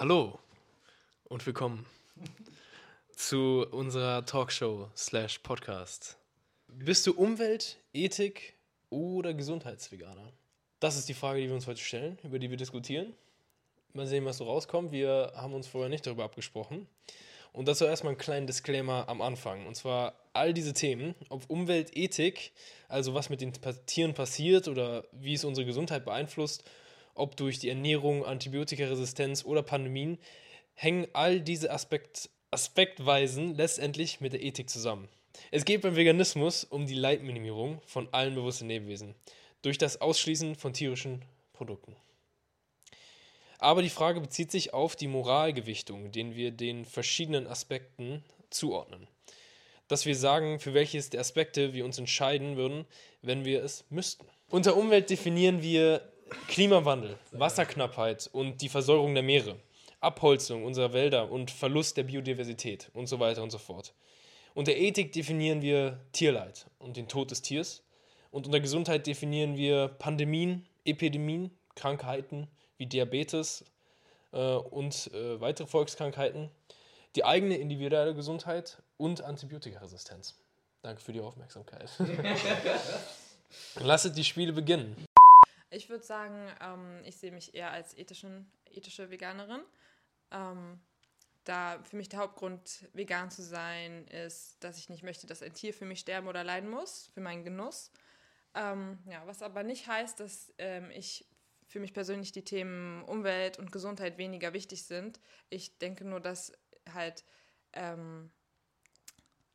Hallo und willkommen zu unserer Talkshow slash Podcast. Bist du Umwelt, Ethik oder Gesundheitsveganer? Das ist die Frage, die wir uns heute stellen, über die wir diskutieren. Mal sehen, was so rauskommt. Wir haben uns vorher nicht darüber abgesprochen. Und dazu erstmal einen kleinen Disclaimer am Anfang. Und zwar all diese Themen, ob Umwelt, Ethik, also was mit den Tieren passiert oder wie es unsere Gesundheit beeinflusst, ob durch die Ernährung, Antibiotikaresistenz oder Pandemien, hängen all diese Aspekt, Aspektweisen letztendlich mit der Ethik zusammen. Es geht beim Veganismus um die Leitminimierung von allen bewussten Lebewesen durch das Ausschließen von tierischen Produkten. Aber die Frage bezieht sich auf die Moralgewichtung, den wir den verschiedenen Aspekten zuordnen. Dass wir sagen, für welches der Aspekte wir uns entscheiden würden, wenn wir es müssten. Unter Umwelt definieren wir Klimawandel, Wasserknappheit und die Versäuerung der Meere, Abholzung unserer Wälder und Verlust der Biodiversität und so weiter und so fort. Unter Ethik definieren wir Tierleid und den Tod des Tiers. Und unter Gesundheit definieren wir Pandemien, Epidemien, Krankheiten wie Diabetes äh, und äh, weitere Volkskrankheiten, die eigene individuelle Gesundheit und Antibiotikaresistenz. Danke für die Aufmerksamkeit. Lasset die Spiele beginnen. Ich würde sagen, ähm, ich sehe mich eher als ethischen, ethische Veganerin. Ähm, da für mich der Hauptgrund, vegan zu sein, ist, dass ich nicht möchte, dass ein Tier für mich sterben oder leiden muss, für meinen Genuss. Ähm, ja, was aber nicht heißt, dass ähm, ich für mich persönlich die Themen Umwelt und Gesundheit weniger wichtig sind. Ich denke nur, dass halt ähm,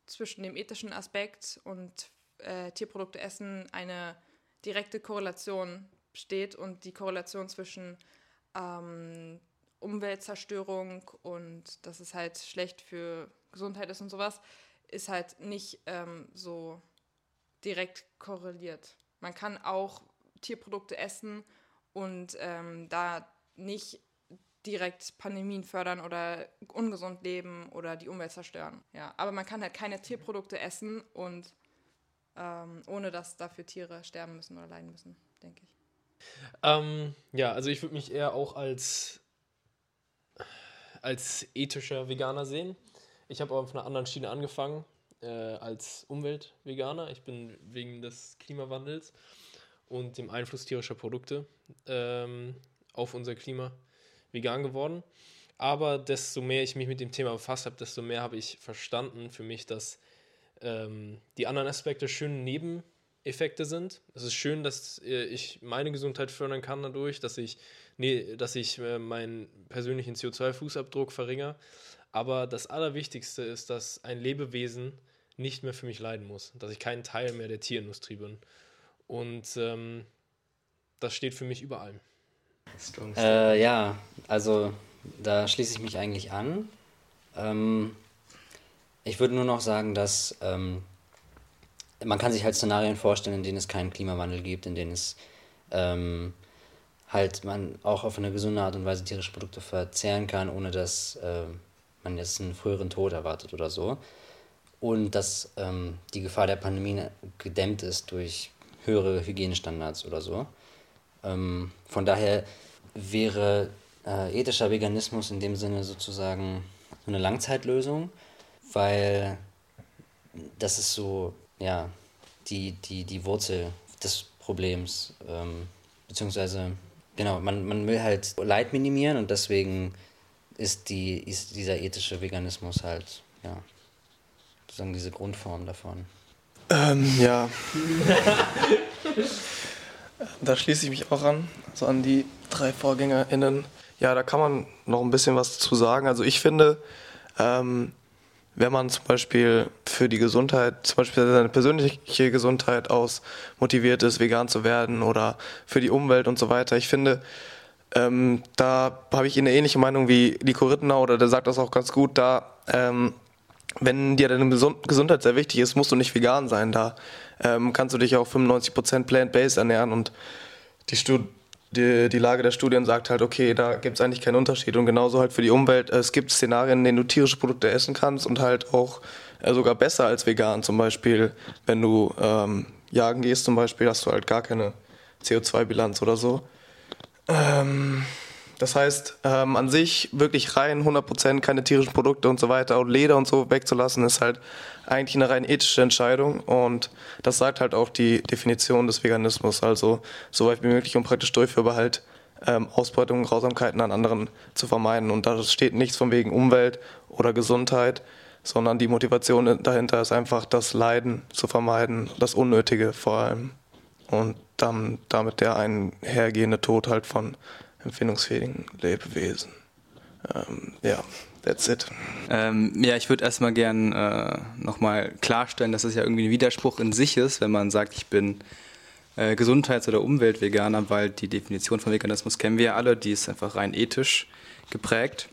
zwischen dem ethischen Aspekt und äh, Tierprodukte essen eine direkte Korrelation steht und die Korrelation zwischen ähm, Umweltzerstörung und dass es halt schlecht für Gesundheit ist und sowas, ist halt nicht ähm, so direkt korreliert. Man kann auch Tierprodukte essen und ähm, da nicht direkt Pandemien fördern oder ungesund leben oder die Umwelt zerstören. Ja, aber man kann halt keine Tierprodukte essen und ähm, ohne dass dafür Tiere sterben müssen oder leiden müssen, denke ich. Ähm, ja, also ich würde mich eher auch als, als ethischer Veganer sehen. Ich habe auf einer anderen Schiene angefangen, äh, als Umweltveganer. Ich bin wegen des Klimawandels und dem Einfluss tierischer Produkte ähm, auf unser Klima vegan geworden. Aber desto mehr ich mich mit dem Thema befasst habe, desto mehr habe ich verstanden für mich, dass ähm, die anderen Aspekte schön neben Effekte sind. Es ist schön, dass äh, ich meine Gesundheit fördern kann dadurch, dass ich, nee, dass ich äh, meinen persönlichen CO2-Fußabdruck verringere. Aber das Allerwichtigste ist, dass ein Lebewesen nicht mehr für mich leiden muss, dass ich kein Teil mehr der Tierindustrie bin. Und ähm, das steht für mich über allem. Äh, ja, also da schließe ich mich eigentlich an. Ähm, ich würde nur noch sagen, dass ähm, man kann sich halt Szenarien vorstellen, in denen es keinen Klimawandel gibt, in denen es ähm, halt man auch auf eine gesunde Art und Weise tierische Produkte verzehren kann, ohne dass äh, man jetzt einen früheren Tod erwartet oder so. Und dass ähm, die Gefahr der Pandemie gedämmt ist durch höhere Hygienestandards oder so. Ähm, von daher wäre äh, ethischer Veganismus in dem Sinne sozusagen so eine Langzeitlösung, weil das ist so ja, die, die, die Wurzel des Problems. Ähm, beziehungsweise, genau, man, man will halt Leid minimieren und deswegen ist, die, ist dieser ethische Veganismus halt, ja, sozusagen diese Grundform davon. Ähm, ja. da schließe ich mich auch an, so an die drei VorgängerInnen. Ja, da kann man noch ein bisschen was zu sagen. Also ich finde, ähm, wenn man zum Beispiel für die Gesundheit, zum Beispiel seine persönliche Gesundheit aus motiviert ist, vegan zu werden oder für die Umwelt und so weiter. Ich finde, ähm, da habe ich eine ähnliche Meinung wie Nico Rittenau oder der sagt das auch ganz gut, da ähm, wenn dir deine Gesundheit sehr wichtig ist, musst du nicht vegan sein. Da ähm, kannst du dich auch 95% plant-based ernähren und die Studie die, die Lage der Studien sagt halt, okay, da gibt es eigentlich keinen Unterschied. Und genauso halt für die Umwelt, es gibt Szenarien, in denen du tierische Produkte essen kannst und halt auch äh, sogar besser als vegan. Zum Beispiel, wenn du ähm, jagen gehst, zum Beispiel, hast du halt gar keine CO2-Bilanz oder so. Ähm, Das heißt, ähm, an sich wirklich rein 100% keine tierischen Produkte und so weiter und Leder und so wegzulassen, ist halt eigentlich eine rein ethische Entscheidung. Und das sagt halt auch die Definition des Veganismus, also so weit wie möglich und praktisch durchführbar halt ähm, Ausbeutung und Grausamkeiten an anderen zu vermeiden. Und da steht nichts von wegen Umwelt oder Gesundheit, sondern die Motivation dahinter ist einfach das Leiden zu vermeiden, das Unnötige vor allem. Und dann damit der einhergehende Tod halt von empfindungsfähigen Lebewesen. Ähm, ja, that's it. Ähm, ja, ich würde erstmal gern äh, nochmal klarstellen, dass es ja irgendwie ein Widerspruch in sich ist, wenn man sagt, ich bin äh, Gesundheits- oder Umweltveganer, weil die Definition von Veganismus kennen wir ja alle, die ist einfach rein ethisch geprägt.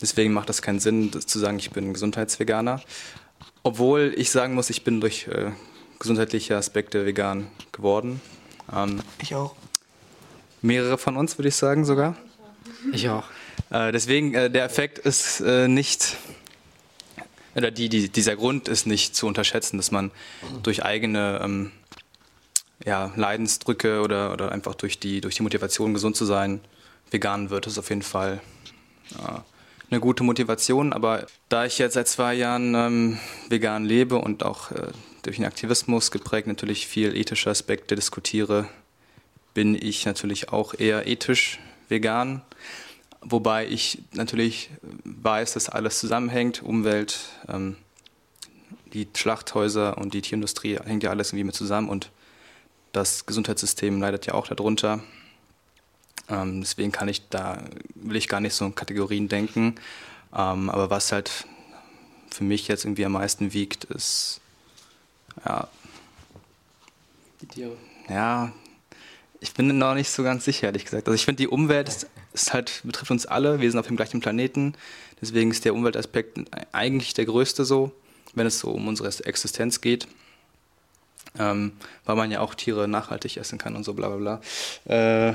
Deswegen macht das keinen Sinn, zu sagen, ich bin Gesundheitsveganer. Obwohl ich sagen muss, ich bin durch äh, gesundheitliche Aspekte vegan geworden. Ähm, ich auch. Mehrere von uns, würde ich sagen sogar. Ich auch. Äh, deswegen, äh, der Effekt ist äh, nicht, oder die, die, dieser Grund ist nicht zu unterschätzen, dass man durch eigene ähm, ja, Leidensdrücke oder, oder einfach durch die, durch die Motivation, gesund zu sein, vegan wird. Das ist auf jeden Fall äh, eine gute Motivation. Aber da ich jetzt seit zwei Jahren ähm, vegan lebe und auch äh, durch den Aktivismus geprägt natürlich viel ethische Aspekte diskutiere, bin ich natürlich auch eher ethisch vegan. Wobei ich natürlich weiß, dass alles zusammenhängt. Umwelt, ähm, die Schlachthäuser und die Tierindustrie hängt ja alles irgendwie mit zusammen und das Gesundheitssystem leidet ja auch darunter. Ähm, deswegen kann ich da, will ich gar nicht so in Kategorien denken. Ähm, aber was halt für mich jetzt irgendwie am meisten wiegt, ist ja. Die Tiere. Ja, ich bin noch nicht so ganz sicher, ehrlich gesagt. Also ich finde, die Umwelt ist, ist, halt, betrifft uns alle. Wir sind auf dem gleichen Planeten. Deswegen ist der Umweltaspekt eigentlich der größte so, wenn es so um unsere Existenz geht. Ähm, weil man ja auch Tiere nachhaltig essen kann und so bla bla bla. Äh,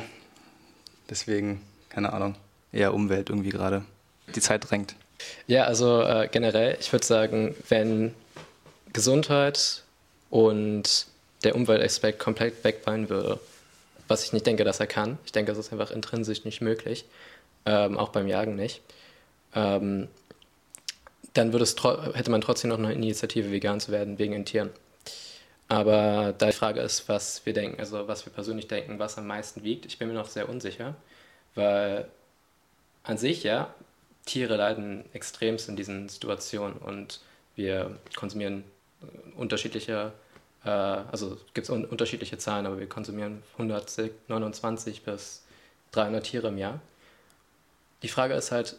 deswegen, keine Ahnung, eher Umwelt irgendwie gerade. Die Zeit drängt. Ja, also äh, generell, ich würde sagen, wenn Gesundheit und der Umweltaspekt komplett wegfallen würde, was ich nicht denke, dass er kann. Ich denke, das ist einfach intrinsisch nicht möglich, ähm, auch beim Jagen nicht. Ähm, dann würde es hätte man trotzdem noch eine Initiative, vegan zu werden, wegen den Tieren. Aber da die Frage ist, was wir denken, also was wir persönlich denken, was am meisten wiegt, ich bin mir noch sehr unsicher, weil an sich, ja, Tiere leiden extremst in diesen Situationen und wir konsumieren unterschiedliche äh, also gibt es un unterschiedliche Zahlen, aber wir konsumieren 129 bis 300 Tiere im Jahr. Die Frage ist halt,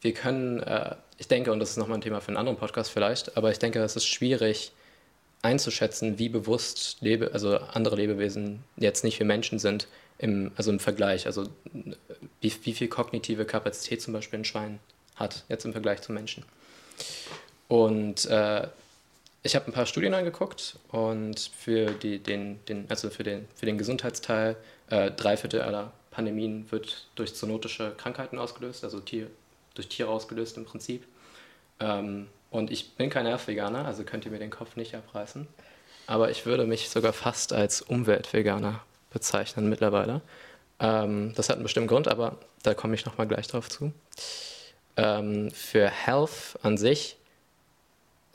wir können, äh, ich denke, und das ist nochmal ein Thema für einen anderen Podcast vielleicht, aber ich denke, es ist schwierig einzuschätzen, wie bewusst Lebe, also andere Lebewesen jetzt nicht wir Menschen sind, im, also im Vergleich. Also wie, wie viel kognitive Kapazität zum Beispiel ein Schwein hat, jetzt im Vergleich zu Menschen. Und äh, ich habe ein paar Studien angeguckt und für, die, den, den, also für, den, für den Gesundheitsteil, äh, drei Viertel aller Pandemien wird durch zoonotische Krankheiten ausgelöst, also Tier, durch Tiere ausgelöst im Prinzip. Ähm, und ich bin kein Nervveganer, also könnt ihr mir den Kopf nicht abreißen. Aber ich würde mich sogar fast als Umweltveganer bezeichnen mittlerweile. Ähm, das hat einen bestimmten Grund, aber da komme ich nochmal gleich drauf zu. Ähm, für Health an sich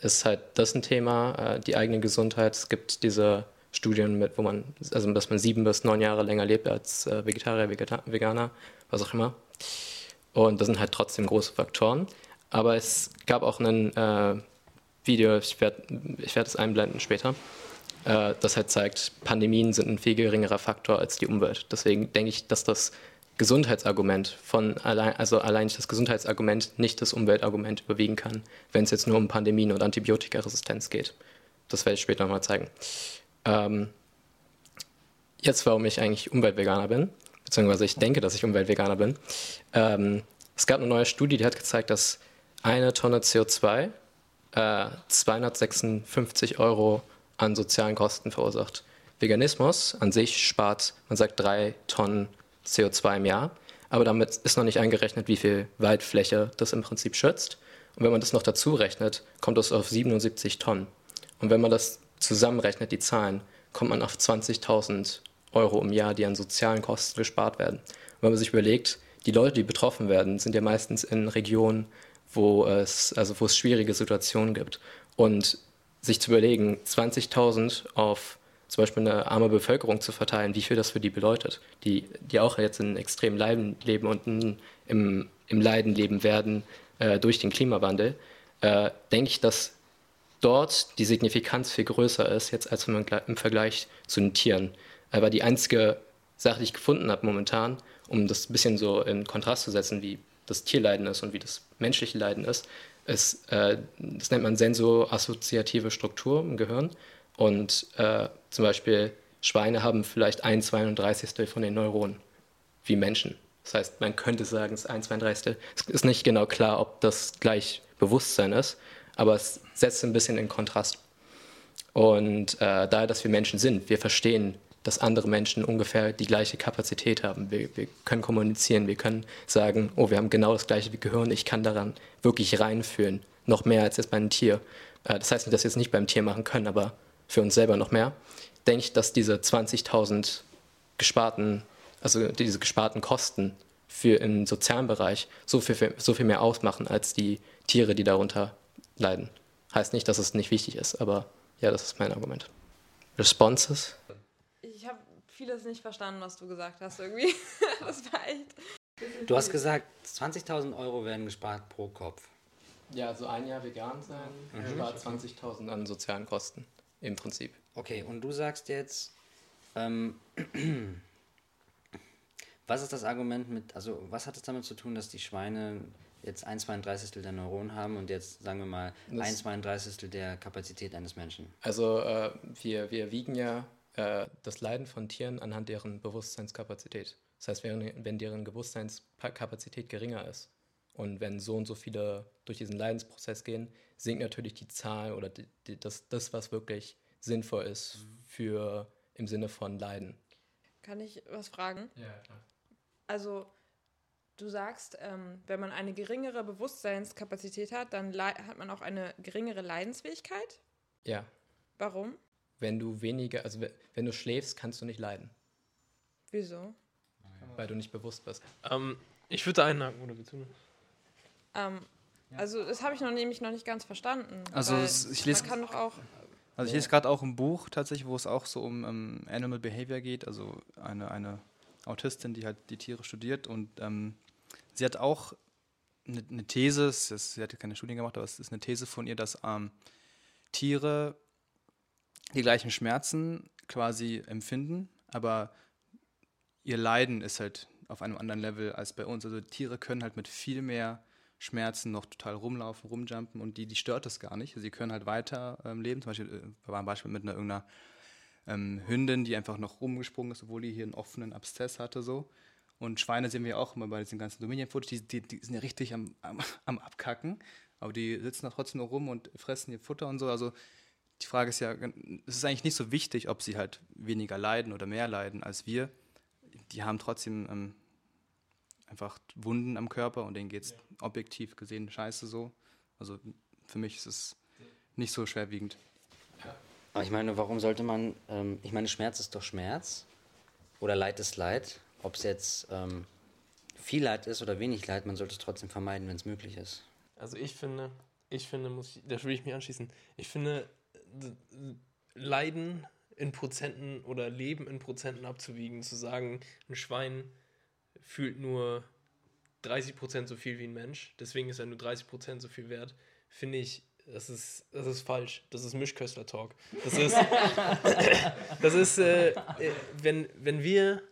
ist halt das ein Thema, äh, die eigene Gesundheit. Es gibt diese Studien mit, wo man, also dass man sieben bis neun Jahre länger lebt als äh, Vegetarier, Vegeta Veganer, was auch immer. Und das sind halt trotzdem große Faktoren. Aber es gab auch ein äh, Video, ich werde ich werd es einblenden später, äh, das halt zeigt, Pandemien sind ein viel geringerer Faktor als die Umwelt. Deswegen denke ich, dass das Gesundheitsargument von allein, also allein das Gesundheitsargument nicht das Umweltargument überwiegen kann, wenn es jetzt nur um Pandemien und Antibiotikaresistenz geht. Das werde ich später nochmal zeigen. Ähm, jetzt, warum ich eigentlich Umweltveganer bin, beziehungsweise ich denke, dass ich Umweltveganer bin. Ähm, es gab eine neue Studie, die hat gezeigt, dass eine Tonne CO2 äh, 256 Euro an sozialen Kosten verursacht. Veganismus an sich spart, man sagt, drei Tonnen CO2 im Jahr. Aber damit ist noch nicht eingerechnet, wie viel Waldfläche das im Prinzip schützt. Und wenn man das noch dazu rechnet, kommt das auf 77 Tonnen. Und wenn man das zusammenrechnet, die Zahlen, kommt man auf 20.000 Euro im Jahr, die an sozialen Kosten gespart werden. Und wenn man sich überlegt, die Leute, die betroffen werden, sind ja meistens in Regionen, wo es, also wo es schwierige Situationen gibt. Und sich zu überlegen, 20.000 auf zum Beispiel eine arme Bevölkerung zu verteilen, wie viel das für die bedeutet, die, die auch jetzt in extrem Leiden leben und im, im Leiden leben werden äh, durch den Klimawandel, äh, denke ich, dass dort die Signifikanz viel größer ist jetzt als im Vergleich zu den Tieren. Aber die einzige Sache, die ich gefunden habe momentan, um das ein bisschen so in Kontrast zu setzen, wie das Tierleiden ist und wie das menschliche Leiden ist, ist, äh, das nennt man sensoassoziative Struktur im Gehirn. Und äh, zum Beispiel Schweine haben vielleicht ein 32. von den Neuronen wie Menschen. Das heißt, man könnte sagen, es ist ein 32. Es ist nicht genau klar, ob das gleich Bewusstsein ist, aber es setzt ein bisschen in Kontrast. Und äh, daher, dass wir Menschen sind, wir verstehen, dass andere Menschen ungefähr die gleiche Kapazität haben. Wir, wir können kommunizieren, wir können sagen, oh, wir haben genau das gleiche Gehirn, ich kann daran wirklich reinfühlen, noch mehr als jetzt bei einem Tier. Äh, das heißt nicht, dass wir es nicht beim Tier machen können, aber für uns selber noch mehr. Denke ich, dass diese 20.000 gesparten, also diese gesparten Kosten für im sozialen Bereich so viel, so viel mehr ausmachen als die Tiere, die darunter leiden. Heißt nicht, dass es nicht wichtig ist, aber ja, das ist mein Argument. Responses? Ich habe vieles nicht verstanden, was du gesagt hast irgendwie. das war echt. Du hast gesagt, 20.000 Euro werden gespart pro Kopf. Ja, also ein Jahr vegan sein mhm. spart 20.000 an sozialen Kosten im Prinzip. Okay, und du sagst jetzt, ähm, was ist das Argument mit, also was hat es damit zu tun, dass die Schweine jetzt 1 32 der Neuronen haben und jetzt sagen wir mal 1 32 der Kapazität eines Menschen? Also äh, wir, wir wiegen ja äh, das Leiden von Tieren anhand deren Bewusstseinskapazität. Das heißt, wenn, wenn deren Bewusstseinskapazität geringer ist und wenn so und so viele durch diesen Leidensprozess gehen, sinkt natürlich die Zahl oder die, die, das, das, was wirklich sinnvoll ist für im Sinne von Leiden. Kann ich was fragen? Ja, klar. Also Du sagst, ähm, wenn man eine geringere Bewusstseinskapazität hat, dann hat man auch eine geringere Leidensfähigkeit? Ja. Warum? Wenn du weniger, also wenn du schläfst, kannst du nicht leiden. Wieso? Weil du nicht bewusst bist. Ähm, ich würde einhaken, oder willst du? Ähm, also das habe ich noch nämlich noch nicht ganz verstanden. Also es, ich lese, man kann doch auch also ich lese gerade auch ein Buch tatsächlich, wo es auch so um, um Animal Behavior geht, also eine, eine Autistin, die halt die Tiere studiert und ähm, sie hat auch eine, eine These, ist, sie hat keine Studien gemacht, aber es ist eine These von ihr, dass ähm, Tiere die gleichen Schmerzen quasi empfinden, aber ihr Leiden ist halt auf einem anderen Level als bei uns. Also Tiere können halt mit viel mehr Schmerzen noch total rumlaufen, rumjumpen und die, die stört das gar nicht. Sie können halt weiter ähm, leben. Zum Beispiel, äh, war ein Beispiel mit einer irgendeiner ähm, Hündin, die einfach noch rumgesprungen ist, obwohl die hier einen offenen Abszess hatte so. Und Schweine sehen wir auch immer bei diesen ganzen Dominion-Fotos, die, die, die, sind ja richtig am, am, am, Abkacken, aber die sitzen da trotzdem noch rum und fressen ihr Futter und so. Also die Frage ist ja, es ist eigentlich nicht so wichtig, ob sie halt weniger leiden oder mehr leiden als wir. Die haben trotzdem ähm, einfach Wunden am Körper und denen geht es ja. objektiv gesehen scheiße so. Also für mich ist es nicht so schwerwiegend. Aber ich meine, warum sollte man, ähm, ich meine, Schmerz ist doch Schmerz oder Leid ist Leid ob es jetzt ähm, viel Leid ist oder wenig Leid, man sollte es trotzdem vermeiden, wenn es möglich ist. Also ich finde, ich finde, muss ich, da will ich mich anschließen, ich finde, Leiden in Prozenten oder Leben in Prozenten abzuwiegen, zu sagen, ein Schwein fühlt nur 30 Prozent so viel wie ein Mensch, deswegen ist er nur 30 Prozent so viel wert, finde ich, das ist, das ist falsch. Das ist Mischköstler-Talk. Das ist, das ist äh, äh, wenn, wenn wir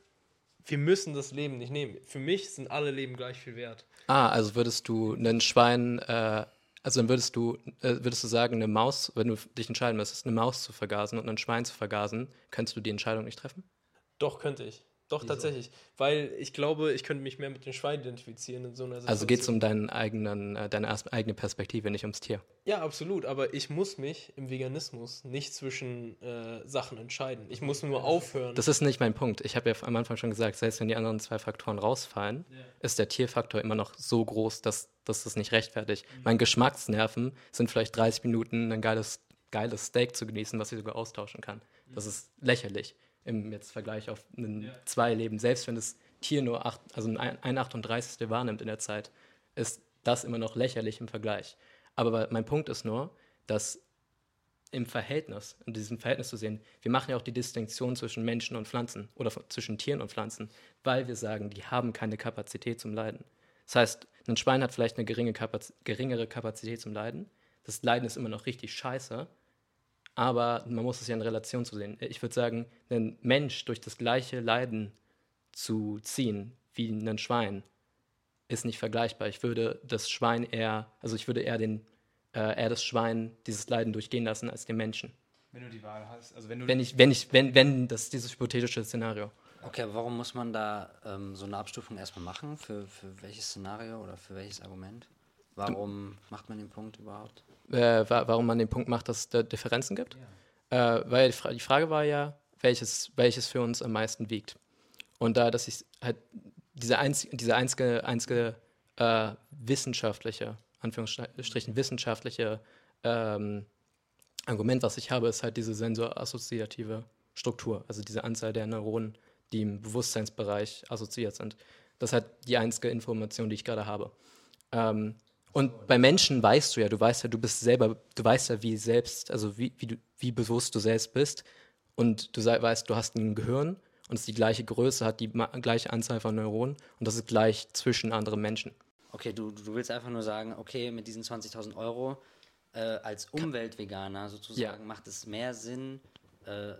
wir müssen das Leben nicht nehmen. Für mich sind alle Leben gleich viel wert. Ah, also würdest du einen Schwein, äh, also dann würdest du, äh, würdest du sagen, eine Maus, wenn du dich entscheiden müsstest, eine Maus zu vergasen und ein Schwein zu vergasen, könntest du die Entscheidung nicht treffen? Doch, könnte ich. Doch, Wieso? tatsächlich. Weil ich glaube, ich könnte mich mehr mit dem Schwein identifizieren in so einer Situation. Also geht es um deinen eigenen, äh, deine eigene Perspektive, nicht ums Tier. Ja, absolut. Aber ich muss mich im Veganismus nicht zwischen äh, Sachen entscheiden. Ich muss nur aufhören. Das ist nicht mein Punkt. Ich habe ja am Anfang schon gesagt, selbst wenn die anderen zwei Faktoren rausfallen, ja. ist der Tierfaktor immer noch so groß, dass, dass das nicht rechtfertigt. Mhm. Mein Geschmacksnerven sind vielleicht 30 Minuten ein geiles, geiles Steak zu genießen, was ich sogar austauschen kann. Das mhm. ist lächerlich im jetzt Vergleich auf einen ja. zwei Leben, selbst wenn es Tier nur acht, also ein, ein 38. wahrnimmt in der Zeit, ist das immer noch lächerlich im Vergleich. Aber mein Punkt ist nur, dass im Verhältnis, in diesem Verhältnis zu sehen, wir machen ja auch die Distinktion zwischen Menschen und Pflanzen oder zwischen Tieren und Pflanzen, weil wir sagen, die haben keine Kapazität zum Leiden. Das heißt, ein Schwein hat vielleicht eine geringe Kapaz geringere Kapazität zum Leiden. Das Leiden ist immer noch richtig scheiße, aber man muss es ja in Relation zu sehen. Ich würde sagen, ein Mensch durch das gleiche Leiden zu ziehen wie ein Schwein ist nicht vergleichbar. Ich würde das Schwein eher, also ich würde eher den äh, eher das Schwein dieses Leiden durchgehen lassen als den Menschen. Wenn du die Wahl hast, also wenn du Wenn ich, wenn ich, wenn, wenn das ist dieses hypothetische Szenario. Okay, aber warum muss man da ähm, so eine Abstufung erstmal machen? Für, für welches Szenario oder für welches Argument? Warum macht man den Punkt überhaupt? Äh, wa warum man den Punkt macht, dass es da Differenzen gibt? Äh, weil die Frage war ja, welches, welches für uns am meisten wiegt. Und da, dass ich halt diese, einz diese einzige, einzige äh, wissenschaftliche, Anführungsstrichen wissenschaftliche ähm, Argument, was ich habe, ist halt diese sensorassoziative Struktur, also diese Anzahl der Neuronen, die im Bewusstseinsbereich assoziiert sind. Das ist halt die einzige Information, die ich gerade habe. Ähm, und bei Menschen weißt du ja, du weißt ja, du bist selber, du weißt ja, wie selbst, also wie, wie, du, wie bewusst du selbst bist. Und du weißt, du hast ein Gehirn und es ist die gleiche Größe, hat die gleiche Anzahl von Neuronen und das ist gleich zwischen anderen Menschen. Okay, du, du willst einfach nur sagen, okay, mit diesen 20.000 Euro äh, als Umweltveganer sozusagen Ja. macht es mehr Sinn, äh,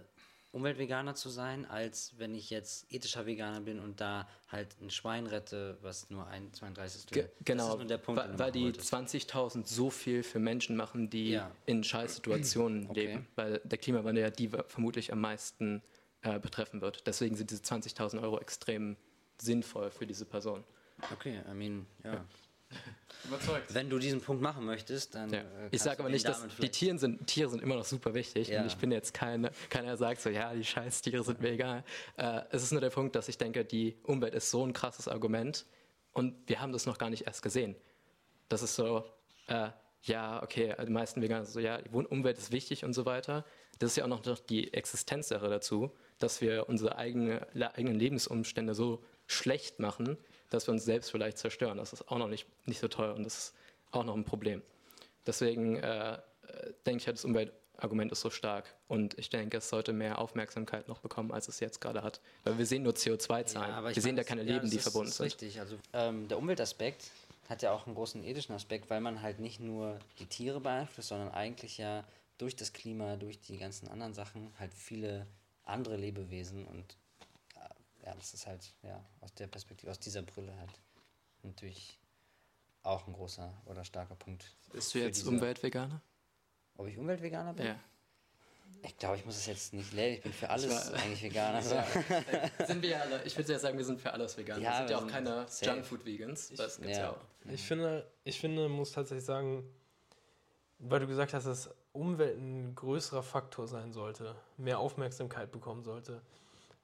Umweltveganer zu sein, als wenn ich jetzt ethischer Veganer bin und da halt ein Schwein rette, was nur ein 32. Ge genau, Das ist der Punkt, weil, weil die wolltest. 20.000 so viel für Menschen machen, die Ja. in Scheißsituationen Okay. leben, weil der Klimawandel ja die vermutlich am meisten äh, betreffen wird. Deswegen sind diese 20.000 Euro extrem sinnvoll für diese Person. Okay, I mean, ja. Überzeugt. Wenn du diesen Punkt machen möchtest, dann. Ja. äh, ich sage aber nicht, dass die Tiere sind, Tiere sind immer noch super wichtig Ja. und ich bin jetzt keine, keiner der sagt so, ja, die scheiß Tiere sind mir egal. Äh, es ist nur der Punkt, dass ich denke, die Umwelt ist so ein krasses Argument und wir haben das noch gar nicht erst gesehen. Das ist so, äh, ja, okay, die meisten Veganer so, ja, die Umwelt ist wichtig und so weiter. Das ist ja auch noch die Existenzsache dazu, dass wir unsere eigene, eigenen Lebensumstände so schlecht machen, dass wir uns selbst vielleicht zerstören. Das ist auch noch nicht, nicht so toll und das ist auch noch ein Problem. Deswegen äh, denke ich, halt, das Umweltargument ist so stark. Und ich denke, es sollte mehr Aufmerksamkeit noch bekommen, als es jetzt gerade hat. Weil wir sehen nur CO2-Zahlen. aber ich wir sehen meine, da keine ja, Leben, die ist, verbunden sind. Richtig, also ähm, der Umweltaspekt hat ja auch einen großen ethischen Aspekt, weil man halt nicht nur die Tiere beeinflusst, sondern eigentlich ja durch das Klima, durch die ganzen anderen Sachen halt viele andere Lebewesen und ja, das ist halt ja aus der Perspektive, aus dieser Brille halt natürlich auch ein großer oder starker Punkt. Bist du jetzt diese- Umweltveganer? Ob ich Umweltveganer bin? Ja. Ich glaube, ich muss es jetzt nicht lernen. Ich bin für alles war- eigentlich Veganer. So. sind wir alle, ich würde ja sagen, wir sind für alles vegan. Ja, wir sind ja auch keine. Junkfood-Vegans. Das gibt's ja. Ja. auch. Ich finde, ich finde, muss tatsächlich sagen, weil du gesagt hast, dass Umwelt ein größerer Faktor sein sollte, mehr Aufmerksamkeit bekommen sollte.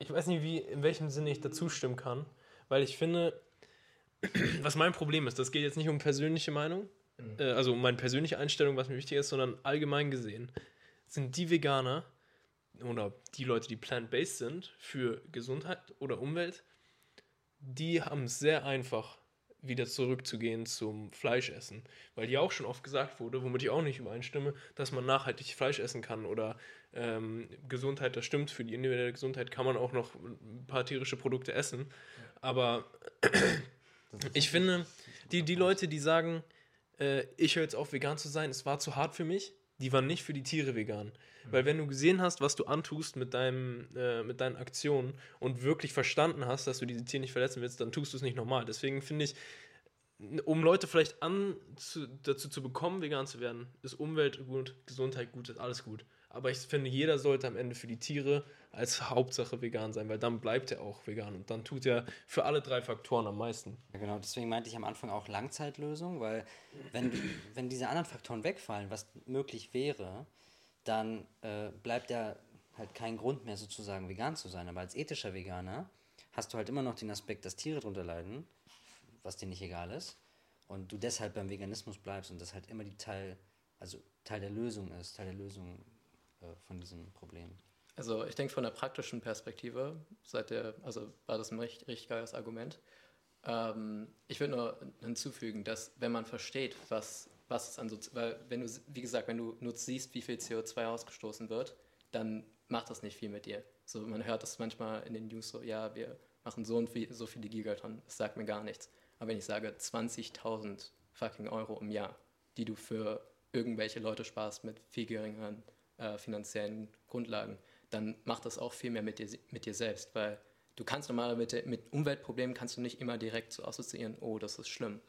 Ich weiß nicht, wie, in welchem Sinne ich dazu stimmen kann, weil ich finde, was mein Problem ist, das geht jetzt nicht um persönliche Meinung, äh, also um meine persönliche Einstellung, was mir wichtig ist, sondern allgemein gesehen sind die Veganer oder die Leute, die plant-based sind für Gesundheit oder Umwelt, die haben es sehr einfach, wieder zurückzugehen zum Fleischessen. Weil ja auch schon oft gesagt wurde, womit ich auch nicht übereinstimme, dass man nachhaltig Fleisch essen kann oder ähm, Gesundheit, das stimmt, für die individuelle Gesundheit kann man auch noch ein paar tierische Produkte essen. Aber ich finde, die, die Leute, die sagen, äh, ich höre jetzt auf, vegan zu sein, es war zu hart für mich, die waren nicht für die Tiere vegan. Weil wenn du gesehen hast, was du antust mit, deinem, äh, mit deinen Aktionen und wirklich verstanden hast, dass du diese Tiere nicht verletzen willst, dann tust du es nicht normal. Deswegen finde ich, um Leute vielleicht an, zu, dazu zu bekommen, vegan zu werden, ist Umwelt gut, Gesundheit gut, ist alles gut. Aber ich finde, jeder sollte am Ende für die Tiere als Hauptsache vegan sein, weil dann bleibt er auch vegan und dann tut er für alle drei Faktoren am meisten. Ja, genau, deswegen meinte ich am Anfang auch Langzeitlösung, weil wenn, wenn diese anderen Faktoren wegfallen, was möglich wäre, dann äh, bleibt ja halt kein Grund mehr sozusagen vegan zu sein. Aber als ethischer Veganer hast du halt immer noch den Aspekt, dass Tiere drunter leiden, was dir nicht egal ist, und du deshalb beim Veganismus bleibst und das halt immer die Teil, also Teil der Lösung ist, Teil der Lösung von diesem Problem. Also ich denke von der praktischen Perspektive, seit der, also war das ein richtig, richtig geiles Argument. Ähm, ich würde nur hinzufügen, dass wenn man versteht, was, was es an so, weil wenn du, wie gesagt, wenn du nur siehst, wie viel CO2 ausgestoßen wird, dann macht das nicht viel mit dir. So, man hört das manchmal in den News so, ja, wir machen so und viel, so viele Gigatonnen, das sagt mir gar nichts. Aber wenn ich sage 20.000 fucking Euro im Jahr, die du für irgendwelche Leute sparst mit viel geringeren äh, finanziellen Grundlagen, dann macht das auch viel mehr mit dir, mit dir selbst, weil du kannst normalerweise mit, mit Umweltproblemen kannst du nicht immer direkt so assoziieren, oh, das ist schlimm.